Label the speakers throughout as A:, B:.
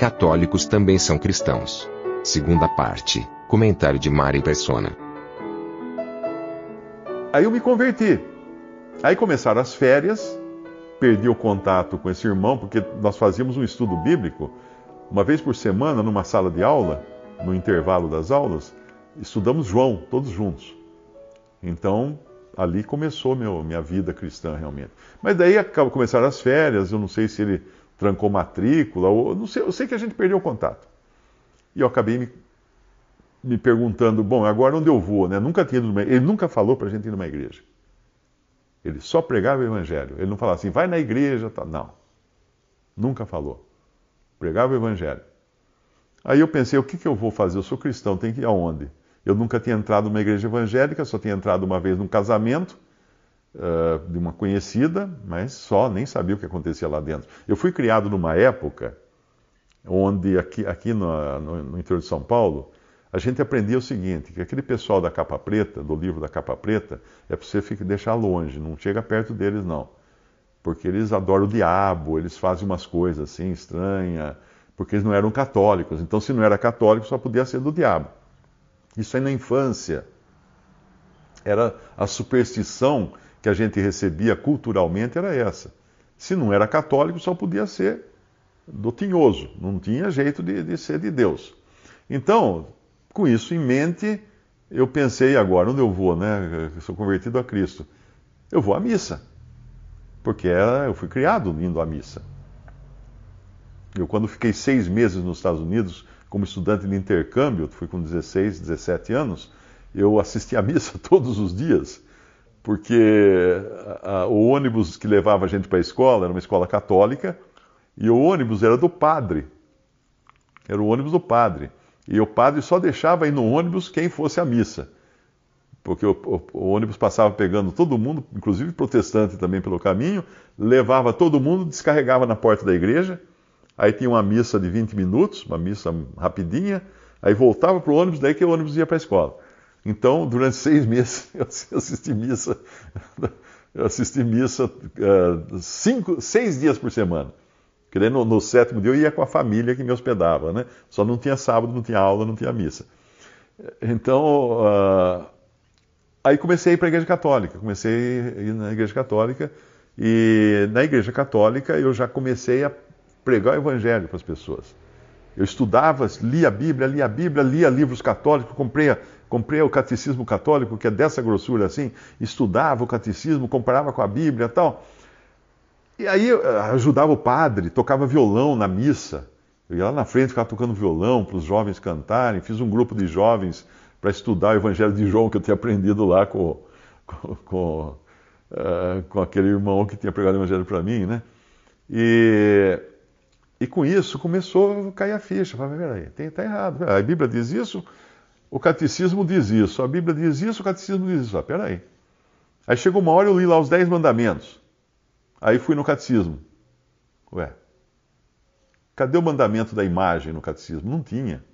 A: Católicos também são cristãos. Segunda parte. Comentário de Mari Persona.
B: Aí eu me converti. Aí começaram as férias, perdi o contato com esse irmão, porque nós fazíamos um estudo bíblico uma vez por semana numa sala de aula, no intervalo das aulas, estudamos João, todos juntos. Então, ali começou meu, minha vida cristã realmente. Mas daí começaram as férias, eu não sei se ele trancou matrícula, ou não sei, eu sei que a gente perdeu o contato. E eu acabei me, me perguntando, bom, agora onde eu vou, né? Nunca tinha numa, ele nunca falou para a gente ir numa igreja. Ele só pregava o evangelho. Ele não falava assim, vai na igreja, tá? Não. Nunca falou. Pregava o evangelho. Aí eu pensei, o que, que eu vou fazer? Eu sou cristão, tem que ir aonde? Eu nunca tinha entrado numa igreja evangélica, só tinha entrado uma vez num casamento uh, de uma conhecida, mas só, nem sabia o que acontecia lá dentro. Eu fui criado numa época onde, aqui, aqui no, no, no interior de São Paulo, a gente aprendia o seguinte, que aquele pessoal da capa preta, do livro da capa preta, é para você ficar, deixar longe, não chega perto deles não. Porque eles adoram o diabo, eles fazem umas coisas assim estranhas, porque eles não eram católicos. Então, se não era católico, só podia ser do diabo. Isso aí na infância. Era a superstição que a gente recebia culturalmente era essa. Se não era católico, só podia ser do tinhoso, não tinha jeito de, de ser de Deus. Então, com isso em mente, eu pensei agora, onde eu vou, né? Eu sou convertido a Cristo. Eu vou à missa. Porque eu fui criado indo à missa. Eu, quando fiquei seis meses nos Estados Unidos, como estudante de intercâmbio, fui com 16, 17 anos, eu assisti à missa todos os dias, porque a, a, o ônibus que levava a gente para a escola era uma escola católica, e o ônibus era do padre. Era o ônibus do padre. E o padre só deixava ir no ônibus quem fosse à missa. Porque o, o, o, ônibus passava pegando todo mundo, inclusive protestante também pelo caminho, levava todo mundo, descarregava na porta da igreja. Aí tinha uma missa de 20 minutos, uma missa rapidinha, aí voltava para o ônibus, daí que o ônibus ia para a escola. Então, durante seis meses, eu assisti missa, eu assisti missa uh, cinco, seis dias por semana. No, no, sétimo dia eu ia com a família que me hospedava, né? Só não tinha sábado, não tinha aula, não tinha missa. Então, uh, aí comecei a ir para a igreja católica. Comecei a ir na igreja católica. E na igreja católica eu já comecei a pregar o evangelho para as pessoas. Eu estudava, lia a Bíblia, lia a Bíblia, lia livros católicos, comprei, comprei o catecismo católico, que é dessa grossura assim, estudava o catecismo, comparava com a Bíblia e tal. E aí ajudava o padre, tocava violão na missa. Eu ia lá na frente, ficava tocando violão para os jovens cantarem. Fiz um grupo de jovens para estudar o Evangelho de João que eu tinha aprendido lá com, com, com, uh, com aquele irmão que tinha pregado o Evangelho para mim, né? E, e com isso começou a cair a ficha. Falei, peraí, está errado. A Bíblia diz isso, o catecismo diz isso. A Bíblia diz isso, o catecismo diz isso. Ah, peraí. Aí chegou uma hora eu li lá os Dez Mandamentos. Aí fui no catecismo. Ué, cadê o mandamento da imagem no catecismo? Não tinha.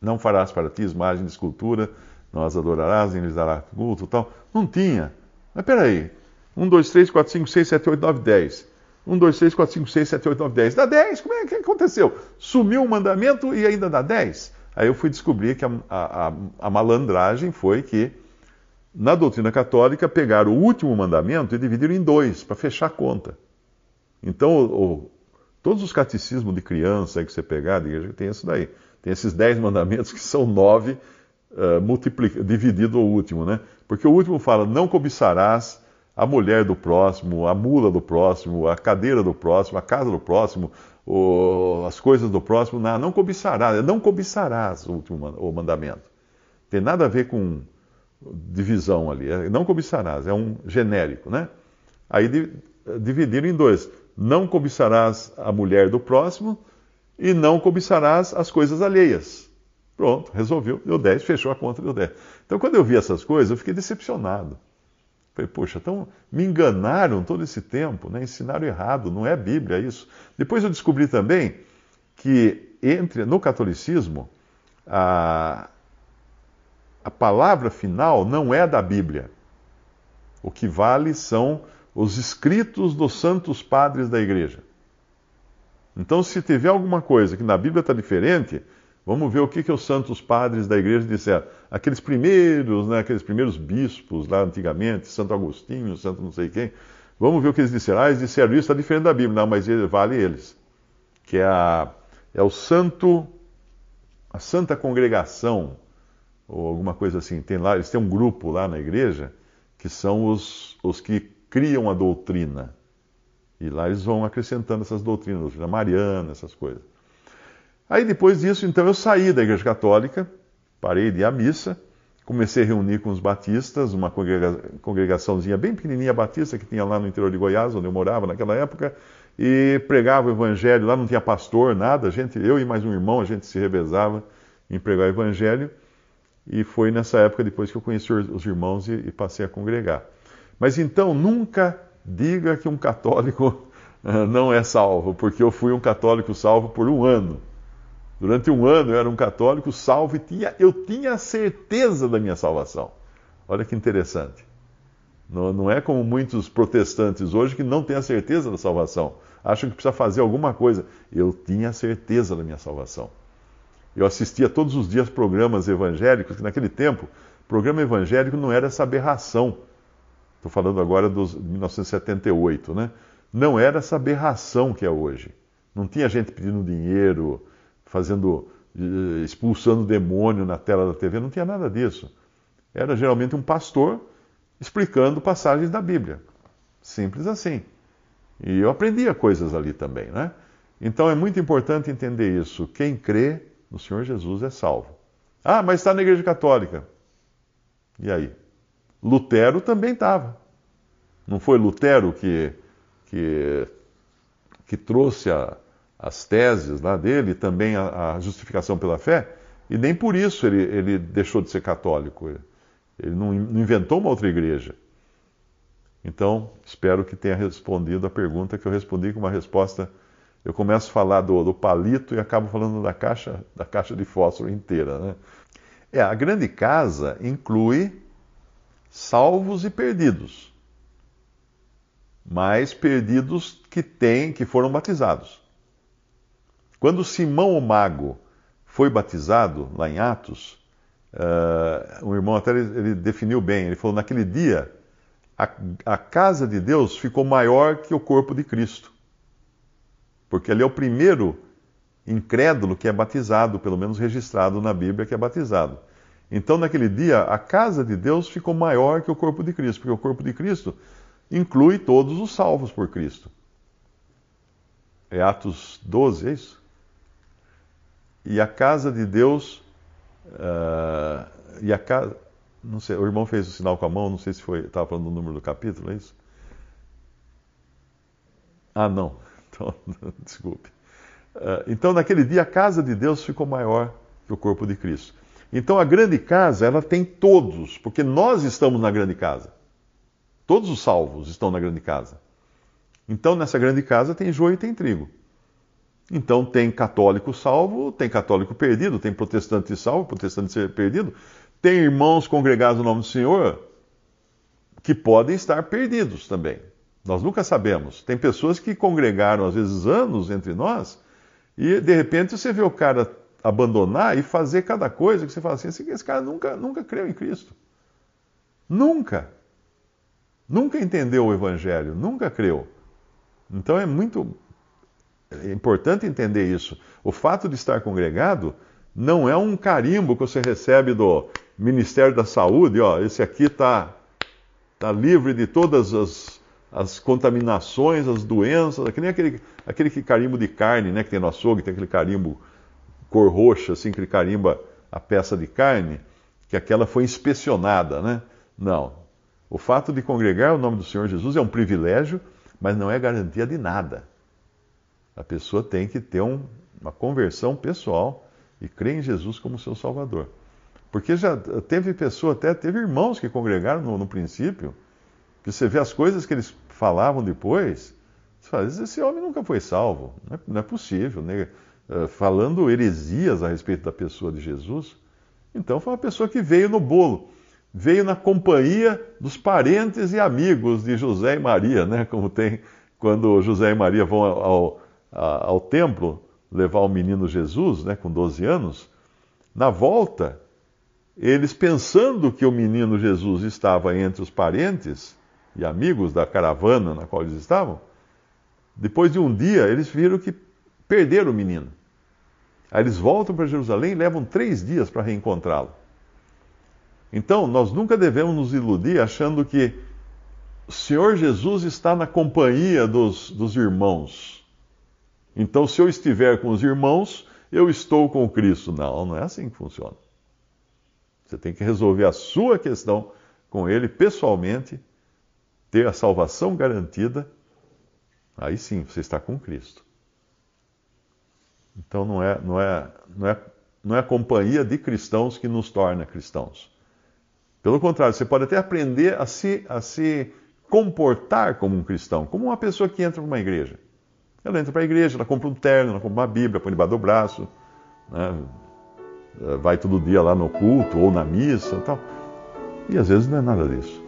B: Não farás para ti imagem de escultura, não as adorarás, nem lhes darás culto tal. Não tinha. Mas peraí. 1, 2, 3, 4, 5, 6, 7, 8, 9, 10. 1, 2, 3, 4, 5, 6, 7, 8, 9, 10. Dá 10. Como é que aconteceu? Sumiu o mandamento e ainda dá 10? Aí eu fui descobrir que a, a, a malandragem foi que na doutrina católica, pegaram o último mandamento e dividiram em dois, para fechar a conta. Então, o, o, todos os catecismos de criança que você pegar, tem isso daí. Tem esses dez mandamentos que são nove, uh, dividido o último, né? Porque o último fala, não cobiçarás a mulher do próximo, a mula do próximo, a cadeira do próximo, a casa do próximo, o, as coisas do próximo, não, não cobiçarás, não cobiçarás o último o mandamento. Tem nada a ver com divisão ali. É, não cobiçarás, é um genérico, né? Aí dividiram em dois: não cobiçarás a mulher do próximo e não cobiçarás as coisas alheias. Pronto, resolveu, deu 10, fechou a conta, deu 10. Então, quando eu vi essas coisas, eu fiquei decepcionado. Falei, poxa, então me enganaram todo esse tempo, né? ensinaram errado, não é Bíblia isso. Depois eu descobri também que entre no catolicismo a, a palavra final não é da Bíblia. O que vale são os escritos dos santos padres da igreja. Então, se tiver alguma coisa que na Bíblia está diferente, Vamos ver o que, que os santos padres da igreja disseram. Aqueles primeiros, né, aqueles primeiros bispos lá antigamente, Santo Agostinho, Santo não sei quem. Vamos ver o que eles disseram. Ah, eles disseram isso, está diferente da Bíblia. Não, mas vale eles. Que é, a, é o santo, a santa congregação, ou alguma coisa assim. Tem lá, eles têm um grupo lá na igreja que são os, os que criam a doutrina. E lá eles vão acrescentando essas doutrinas, doutrina mariana, essas coisas. Aí depois disso, então, eu saí da Igreja Católica, parei de ir à missa, comecei a reunir com os batistas, uma congrega congregaçãozinha bem pequenininha batista que tinha lá no interior de Goiás, onde eu morava naquela época, e pregava o evangelho. Lá não tinha pastor, nada, a gente, eu e mais um irmão, a gente se revezava em pregar o evangelho. E foi nessa época, depois que eu conheci os irmãos e, e passei a congregar. Mas então, nunca diga que um católico não é salvo, porque eu fui um católico salvo por um ano. Durante um ano eu era um católico salvo e tinha, eu tinha certeza da minha salvação. Olha que interessante. Não, não é como muitos protestantes hoje que não têm a certeza da salvação. Acham que precisa fazer alguma coisa. Eu tinha certeza da minha salvação. Eu assistia todos os dias programas evangélicos, que naquele tempo, programa evangélico não era essa aberração. Estou falando agora dos 1978, né? Não era essa aberração que é hoje. Não tinha gente pedindo dinheiro, fazendo, eh, expulsando demônio na tela da TV, não tinha nada disso. Era geralmente um pastor explicando passagens da Bíblia. Simples assim. E eu aprendia coisas ali também, né? Então é muito importante entender isso. Quem crê no Senhor Jesus é salvo. Ah, mas está na Igreja Católica. E aí? Lutero também estava. Não foi Lutero que, que, que trouxe a, as teses lá dele, também a, a, justificação pela fé, e nem por isso ele, ele deixou de ser católico. Ele não, não, inventou uma outra igreja. Então, espero que tenha respondido a pergunta que eu respondi com uma resposta. Eu começo a falar do, do palito e acabo falando da caixa, da caixa de fósforo inteira. Né? É, a grande casa inclui salvos e perdidos, mas perdidos que têm, que foram batizados. Quando Simão o Mago foi batizado, lá em Atos, uh, um irmão até ele, ele, definiu bem, ele falou, naquele dia, a, a casa de Deus ficou maior que o corpo de Cristo. Porque ele é o primeiro incrédulo que é batizado, pelo menos registrado na Bíblia que é batizado. Então, naquele dia, a casa de Deus ficou maior que o corpo de Cristo, porque o corpo de Cristo inclui todos os salvos por Cristo. É Atos 12, é isso? E a casa de Deus. Uh, e a casa. Não sei, o irmão fez o sinal com a mão, não sei se foi. Estava falando do número do capítulo, é isso? Ah, não. Então, desculpe. Uh, então, naquele dia, a casa de Deus ficou maior que o corpo de Cristo. Então, a grande casa, ela tem todos, porque nós estamos na grande casa. Todos os salvos estão na grande casa. Então, nessa grande casa tem joio e tem trigo. Então tem católico salvo, tem católico perdido, tem protestante salvo, protestante perdido, tem irmãos congregados no nome do Senhor que podem estar perdidos também. Nós nunca sabemos. Tem pessoas que congregaram às vezes anos entre nós e de repente você vê o cara abandonar e fazer cada coisa que você fala assim, esse cara nunca, nunca creu em Cristo. Nunca. Nunca entendeu o Evangelho, nunca creu. Então é muito é importante entender isso. O fato de estar congregado não é um carimbo que você recebe do Ministério da Saúde, ó, esse aqui está tá livre de todas as, as contaminações, as doenças, que nem aquele, aquele carimbo de carne, né, que tem no açougue, tem aquele carimbo cor roxa, assim, que ele carimba a peça de carne, que aquela foi inspecionada, né? Não. O fato de congregar o nome do Senhor Jesus é um privilégio, mas não é garantia de nada. A pessoa tem que ter um, uma conversão pessoal e crer em Jesus como seu Salvador. Porque já teve pessoa, até teve irmãos que congregaram no, no princípio, que você vê as coisas que eles falavam depois, você fala, esse homem nunca foi salvo, não é, não é possível. Né? Uh, falando heresias a respeito da pessoa de Jesus, então foi uma pessoa que veio no bolo, veio na companhia dos parentes e amigos de José e Maria, né? como tem quando José e Maria vão ao, ao, templo levar o menino Jesus, né, com 12 anos, na volta, eles pensando que o menino Jesus estava entre os parentes e amigos da caravana na qual eles estavam, depois de um dia, eles viram que perderam o menino. Aí eles voltam para Jerusalém e levam três dias para reencontrá-lo. Então, nós nunca devemos nos iludir achando que o Senhor Jesus está na companhia dos, dos irmãos. Então, se eu estiver com os irmãos, eu estou com Cristo. Não, não é assim que funciona. Você tem que resolver a sua questão com Ele pessoalmente, ter a salvação garantida. Aí sim, você está com Cristo. Então não é, não é, não é, não é a companhia de cristãos que nos torna cristãos. Pelo contrário, você pode até aprender a se, a se comportar como um cristão, como uma pessoa que entra para uma igreja. Ela entra para a igreja, ela compra um terno, ela compra uma Bíblia, põe debaixo do braço, né? vai todo dia lá no culto ou na missa e tal. E às vezes não é nada disso.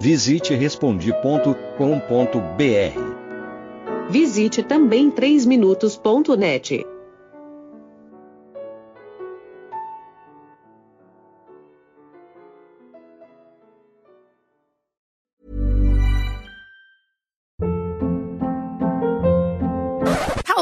C: Visite respondi.com.br.
D: Visite também 3minutos.net.